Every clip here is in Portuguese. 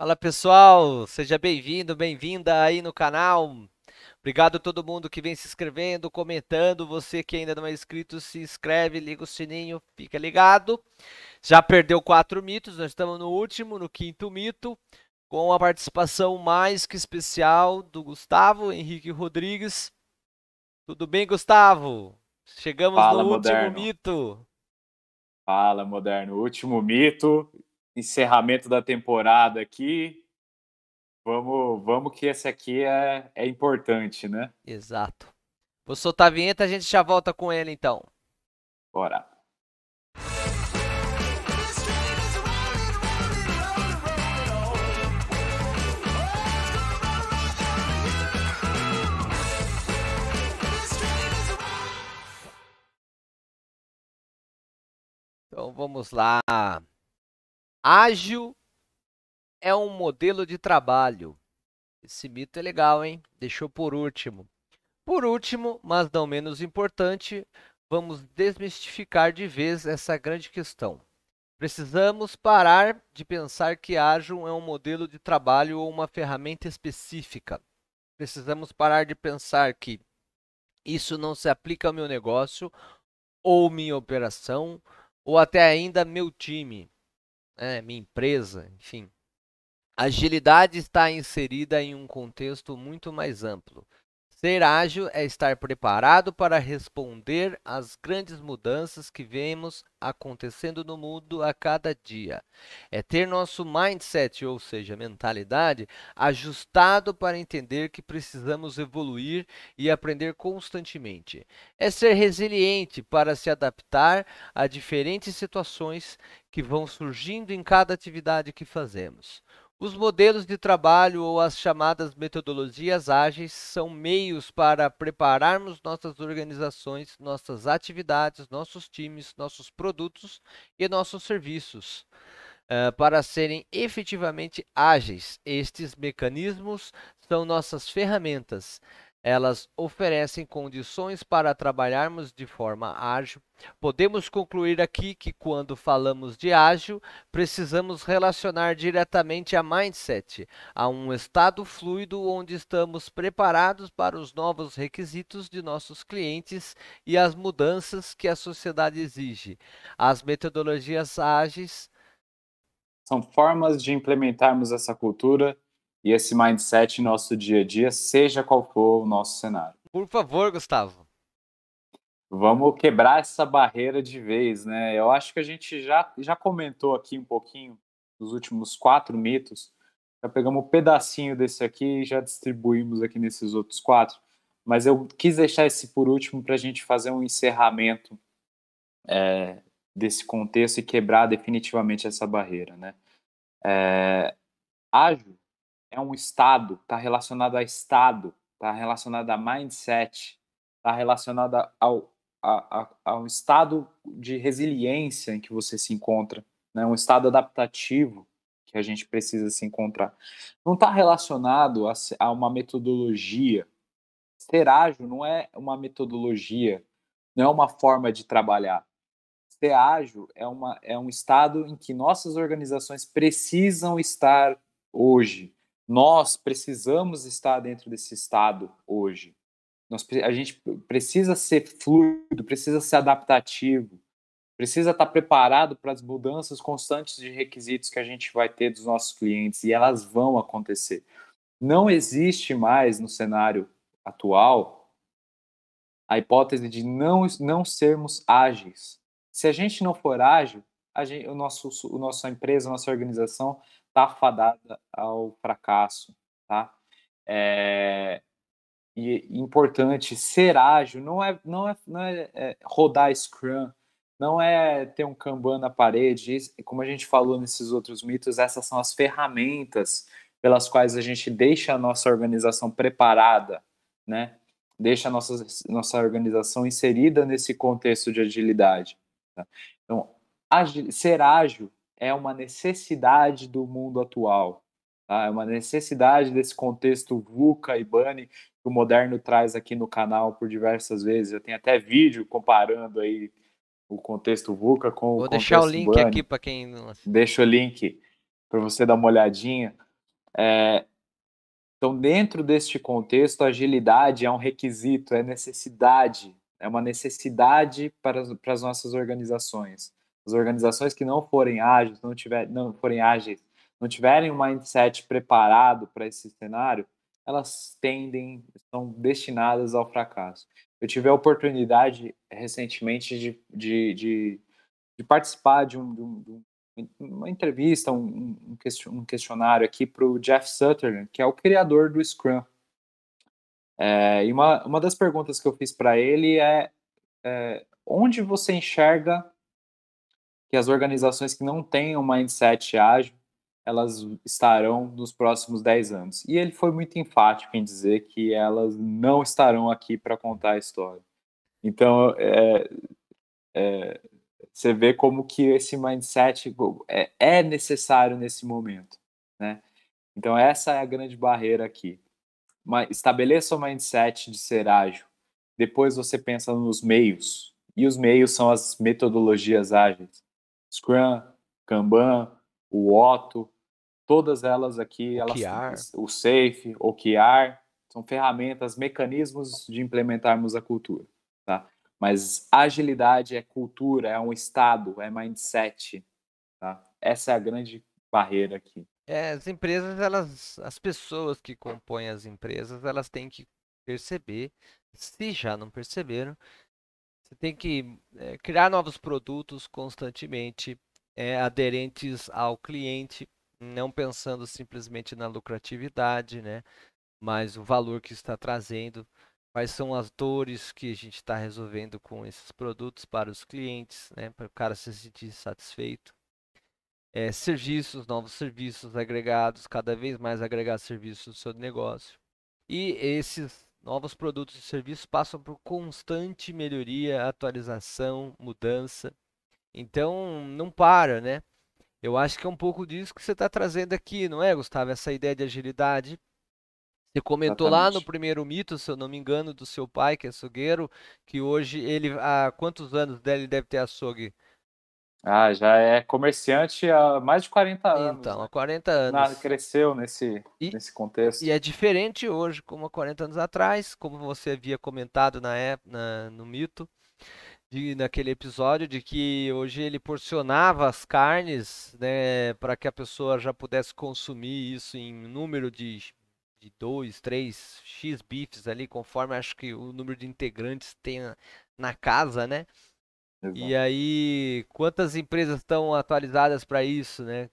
Fala pessoal, seja bem-vindo, bem-vinda aí no canal. Obrigado a todo mundo que vem se inscrevendo, comentando. Você que ainda não é inscrito, se inscreve, liga o sininho, fica ligado. Já perdeu quatro mitos, nós estamos no último, no quinto mito, com a participação mais que especial do Gustavo Henrique Rodrigues. Tudo bem, Gustavo? Chegamos Fala, no moderno. último mito. Fala, moderno. Último mito, encerramento da temporada aqui. Vamos, vamos que esse aqui é, é importante, né? Exato. Vou soltar a vinheta, a gente já volta com ele então. Bora. Então vamos lá. Ágil é um modelo de trabalho. Esse mito é legal, hein? Deixou por último. Por último, mas não menos importante, vamos desmistificar de vez essa grande questão. Precisamos parar de pensar que ágil é um modelo de trabalho ou uma ferramenta específica. Precisamos parar de pensar que isso não se aplica ao meu negócio ou minha operação ou até ainda meu time, né, minha empresa, enfim. Agilidade está inserida em um contexto muito mais amplo. Ser ágil é estar preparado para responder às grandes mudanças que vemos acontecendo no mundo a cada dia. É ter nosso mindset, ou seja, mentalidade, ajustado para entender que precisamos evoluir e aprender constantemente. É ser resiliente para se adaptar a diferentes situações que vão surgindo em cada atividade que fazemos. Os modelos de trabalho ou as chamadas metodologias ágeis são meios para prepararmos nossas organizações, nossas atividades, nossos times, nossos produtos e nossos serviços uh, para serem efetivamente ágeis. Estes mecanismos são nossas ferramentas elas oferecem condições para trabalharmos de forma ágil. Podemos concluir aqui que, quando falamos de ágil, precisamos relacionar diretamente a mindset, a um estado fluido onde estamos preparados para os novos requisitos de nossos clientes e as mudanças que a sociedade exige. As metodologias ágeis são formas de implementarmos essa cultura e esse mindset em nosso dia a dia, seja qual for o nosso cenário. Por favor, Gustavo. Vamos quebrar essa barreira de vez, né? Eu acho que a gente já, já comentou aqui um pouquinho nos últimos quatro mitos. Já pegamos um pedacinho desse aqui e já distribuímos aqui nesses outros quatro. Mas eu quis deixar esse por último para a gente fazer um encerramento é, desse contexto e quebrar definitivamente essa barreira, né? É, ágil é um estado, está relacionado a estado, está relacionado a mindset, está relacionado ao, a, a, ao estado de resiliência em que você se encontra, né? um estado adaptativo que a gente precisa se encontrar. Não está relacionado a, a uma metodologia. Ser ágil não é uma metodologia, não é uma forma de trabalhar. Ser ágil é, uma, é um estado em que nossas organizações precisam estar hoje nós precisamos estar dentro desse estado hoje. Nós, a gente precisa ser fluido, precisa ser adaptativo, precisa estar preparado para as mudanças constantes de requisitos que a gente vai ter dos nossos clientes e elas vão acontecer. Não existe mais no cenário atual a hipótese de não, não sermos ágeis. Se a gente não for ágil, a gente, o nosso, o nossa empresa, a nossa organização está fadada ao fracasso, tá? É, e importante ser ágil não é não é, não é, é rodar Scrum, não é ter um Kanban na parede, como a gente falou nesses outros mitos, essas são as ferramentas pelas quais a gente deixa a nossa organização preparada, né? Deixa a nossa, nossa organização inserida nesse contexto de agilidade. Tá? Então, ser ágil é uma necessidade do mundo atual. Tá? É uma necessidade desse contexto VUCA e BANI que o Moderno traz aqui no canal por diversas vezes. Eu tenho até vídeo comparando aí o contexto VUCA com Vou o deixar o link Bunny. aqui para quem não Deixa o link para você dar uma olhadinha. É, então, dentro deste contexto, a agilidade é um requisito, é necessidade, é uma necessidade para, para as nossas organizações. As organizações que não forem ágeis, não, tiver, não forem ágeis, não tiverem um mindset preparado para esse cenário, elas tendem, são destinadas ao fracasso. Eu tive a oportunidade recentemente de, de, de, de participar de, um, de, um, uma entrevista, um, um questionário aqui para o Jeff Sutherland, que é o criador do Scrum. É, e uma, uma das perguntas que eu fiz para ele é, é onde você enxerga que as organizações que não têm um mindset ágil, elas estarão nos próximos 10 anos. E ele foi muito enfático em dizer que elas não estarão aqui para contar a história. Então, é, é, você vê como que esse mindset é, é necessário nesse momento, né? Então essa é a grande barreira aqui. Estabeleça o mindset de ser ágil. Depois você pensa nos meios. E os meios são as metodologias ágeis. Scrum, Kanban, o Otto, todas elas aqui, elas, o Safe, o OKR, são ferramentas, mecanismos de implementarmos a cultura, tá? Mas agilidade é cultura, é um estado, é mindset. Tá? Essa é a grande barreira aqui. É, as empresas, elas, as pessoas que compõem as empresas, elas têm que perceber, se já não perceberam, você tem que é, criar novos produtos constantemente, é, aderentes ao cliente, não pensando simplesmente na lucratividade, né? Mas o valor que está trazendo quais são as dores que a gente está resolvendo com esses produtos para os clientes, né, para o cara se sentir satisfeito. É, serviços, novos serviços agregados, cada vez mais agregar serviços no seu negócio. E esses novos produtos e serviços passam por constante melhoria, atualização, mudança. Então, não para, né? Eu acho que é um pouco disso que você está trazendo aqui, não é, Gustavo? Essa ideia de agilidade você comentou Exatamente. lá no primeiro mito, se eu não me engano, do seu pai, que é açougueiro, que hoje ele, há quantos anos dele deve ter açougue? Ah, já é comerciante há mais de 40 anos. Então, né? há 40 anos. cresceu nesse, e, nesse contexto. E é diferente hoje, como há 40 anos atrás, como você havia comentado na, na no mito, de, naquele episódio, de que hoje ele porcionava as carnes né, para que a pessoa já pudesse consumir isso em número de de dois, três X bifes ali, conforme acho que o número de integrantes tem na casa, né? Exato. E aí, quantas empresas estão atualizadas para isso, né?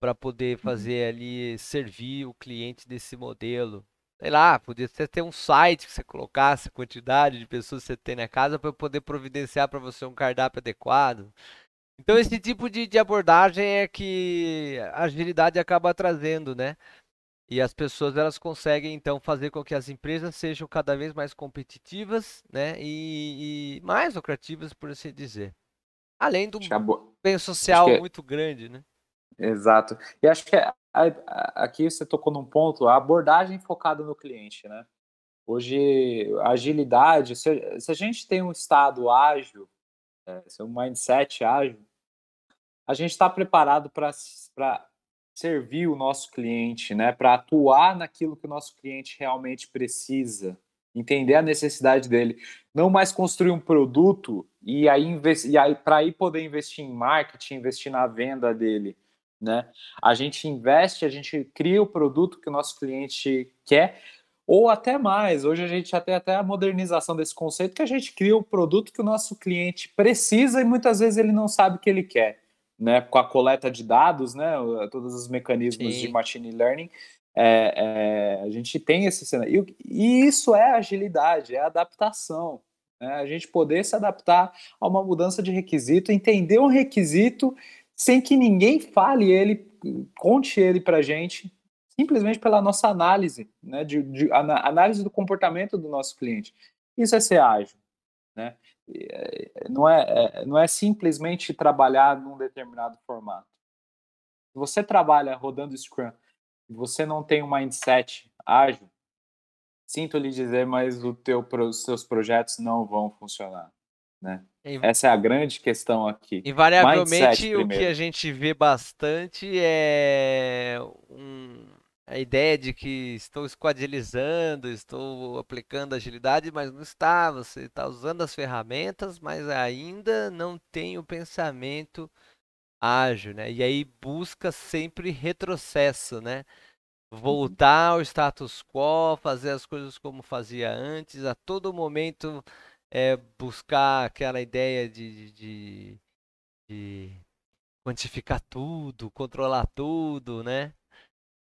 Para poder uhum. fazer uhum. ali, servir o cliente desse modelo. Sei lá, podia ter um site que você colocasse a quantidade de pessoas que você tem na casa para poder providenciar para você um cardápio adequado. Então, esse tipo de, de abordagem é que a agilidade acaba trazendo, né? E as pessoas elas conseguem então fazer com que as empresas sejam cada vez mais competitivas, né, e, e mais lucrativas, por assim dizer. Além do bem social é... muito grande, né? Exato. E acho que é, aqui você tocou num ponto, a abordagem focada no cliente, né? Hoje, a agilidade, se, se a gente tem um estado ágil, é, um mindset ágil, a gente está preparado para servir o nosso cliente, né, para atuar naquilo que o nosso cliente realmente precisa, entender a necessidade dele, não mais construir um produto e aí, aí para aí poder investir em marketing, investir na venda dele, né? A gente investe, a gente cria o produto que o nosso cliente quer ou até mais. Hoje a gente já tem até a modernização desse conceito que a gente cria o produto que o nosso cliente precisa e muitas vezes ele não sabe o que ele quer né, com a coleta de dados, né, todos os mecanismos Sim. de machine learning, é, é, a gente tem esse cenário. E, isso é agilidade, é adaptação. Né? A gente poder se adaptar a uma mudança de requisito, entender um requisito sem que ninguém fale ele, conte ele para a gente, simplesmente pela nossa análise, né, de, de análise do comportamento do nosso cliente. Isso é ser ágil. Né? É, não é, é, não é simplesmente trabalhar num determinado formato. Se você trabalha rodando Scrum e você não tem um mindset ágil, sinto lhe dizer, mas o teu, os seus projetos não vão funcionar. Né? Essa é a grande questão aqui. Invariavelmente, o que a gente vê bastante é um, a ideia de que estou esquadrilizando, estou aplicando agilidade, mas não está. Você está usando as ferramentas, mas ainda não tem o pensamento ágil, né? E aí busca sempre retrocesso, né? Voltar ao status quo, fazer as coisas como fazia antes, a todo momento é, buscar aquela ideia de, de, de quantificar tudo, controlar tudo, né?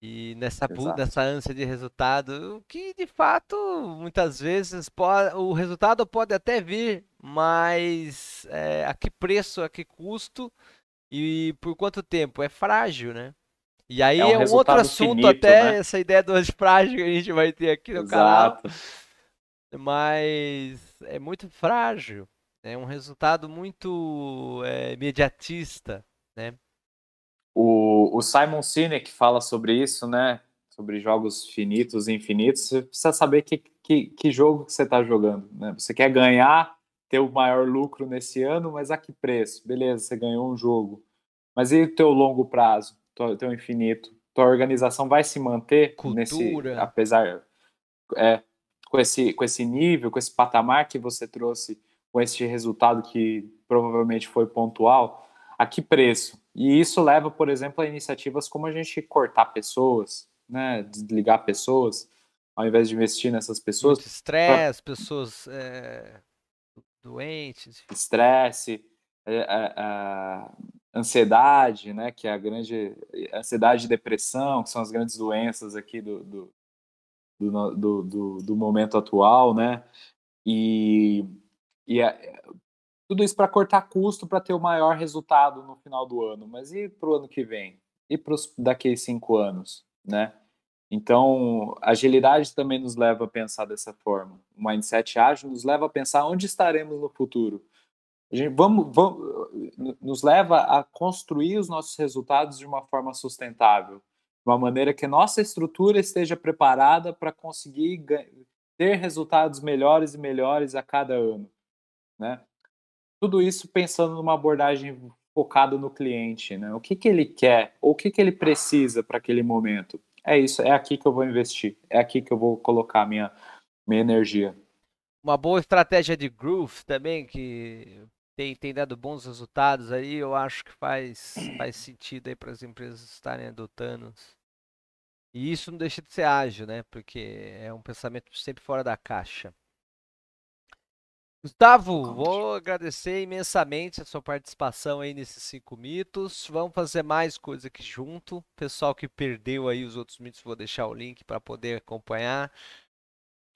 E nessa, nessa ânsia de resultado, o que de fato muitas vezes pode, o resultado pode até vir, mas é, a que preço, a que custo e por quanto tempo? É frágil, né? E aí é um, é um outro assunto finito, até, né? essa ideia do frágil que a gente vai ter aqui no Exato. canal. Mas é muito frágil, é um resultado muito é, imediatista, né? O, o Simon Sinek fala sobre isso, né? Sobre jogos finitos e infinitos. Você precisa saber que, que, que jogo que você está jogando. Né? Você quer ganhar, ter o maior lucro nesse ano, mas a que preço? Beleza, você ganhou um jogo. Mas e o teu longo prazo, o teu infinito? Tua organização vai se manter Cultura. nesse, apesar é, com esse com esse nível, com esse patamar que você trouxe, com esse resultado que provavelmente foi pontual? A que preço? E isso leva, por exemplo, a iniciativas como a gente cortar pessoas, né, desligar pessoas, ao invés de investir nessas pessoas. Estresse, pra... pessoas é, doentes. Estresse, é, é, ansiedade, né, que é a grande ansiedade e depressão, que são as grandes doenças aqui do, do, do, do, do momento atual, né, e, e tudo isso para cortar custo para ter o maior resultado no final do ano. Mas e para o ano que vem? E para daqui a cinco anos, né? Então, agilidade também nos leva a pensar dessa forma. O mindset ágil nos leva a pensar onde estaremos no futuro. A gente, vamos, vamos, nos leva a construir os nossos resultados de uma forma sustentável, de uma maneira que nossa estrutura esteja preparada para conseguir ter resultados melhores e melhores a cada ano, né? Tudo isso pensando numa abordagem focada no cliente, né? O que, que ele quer, ou o que, que ele precisa para aquele momento. É isso, é aqui que eu vou investir, é aqui que eu vou colocar minha, minha energia. Uma boa estratégia de growth também, que tem, tem dado bons resultados aí, eu acho que faz, faz sentido aí para as empresas estarem adotando. E isso não deixa de ser ágil, né? Porque é um pensamento sempre fora da caixa. Gustavo, vou agradecer imensamente a sua participação aí nesses cinco mitos. Vamos fazer mais coisa aqui junto. Pessoal que perdeu aí os outros mitos, vou deixar o link para poder acompanhar.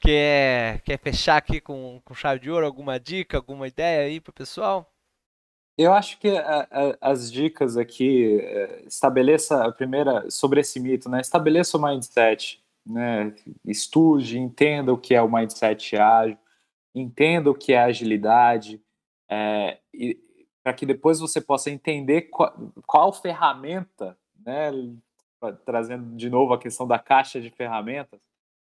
Quer, quer fechar aqui com, com chave de ouro? Alguma dica, alguma ideia aí para o pessoal? Eu acho que a, a, as dicas aqui é, estabeleça a primeira sobre esse mito, né? Estabeleça o mindset, né? Estude, entenda o que é o mindset ágil entenda o que é agilidade, é, para que depois você possa entender qual, qual ferramenta, né, trazendo de novo a questão da caixa de ferramentas,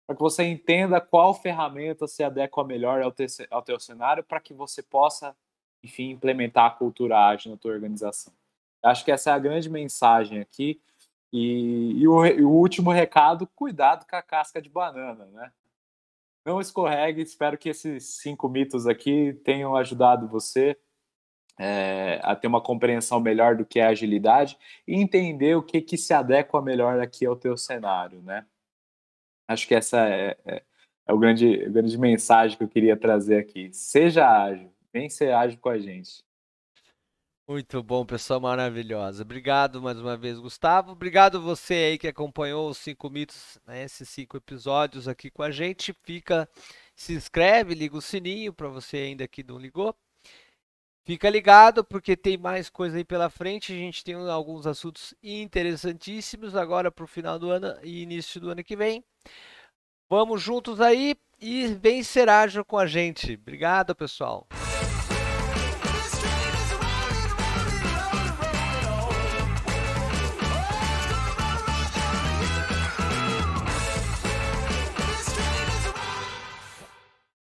para que você entenda qual ferramenta se adequa melhor ao, te, ao teu cenário para que você possa, enfim, implementar a cultura ágil na tua organização. Acho que essa é a grande mensagem aqui. E, e, o, e o último recado, cuidado com a casca de banana, né? Não escorregue. Espero que esses cinco mitos aqui tenham ajudado você é, a ter uma compreensão melhor do que é agilidade e entender o que, que se adequa melhor aqui ao teu cenário, né? Acho que essa é, é, é o grande, grande mensagem que eu queria trazer aqui. Seja ágil, vem ser ágil com a gente. Muito bom, pessoal maravilhosa. Obrigado mais uma vez, Gustavo. Obrigado você aí que acompanhou os cinco mitos, né, esses cinco episódios aqui com a gente. Fica, se inscreve, liga o sininho para você ainda que não ligou. Fica ligado porque tem mais coisa aí pela frente. A gente tem alguns assuntos interessantíssimos agora para o final do ano e início do ano que vem. Vamos juntos aí e vem ser ágil com a gente. Obrigado, pessoal.